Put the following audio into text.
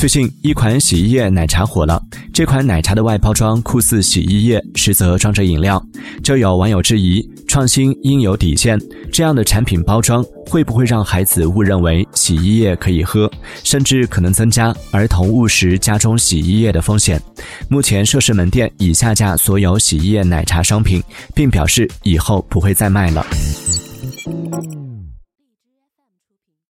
最近一款洗衣液奶茶火了。这款奶茶的外包装酷似洗衣液实则装着饮料。就有网友质疑创新应有底线这样的产品包装会不会让孩子误认为洗衣液可以喝？甚至可能增加儿童误食家中洗衣液的风险。目前涉事门店已下架所有洗衣液奶茶商品并表示以后不会再卖了。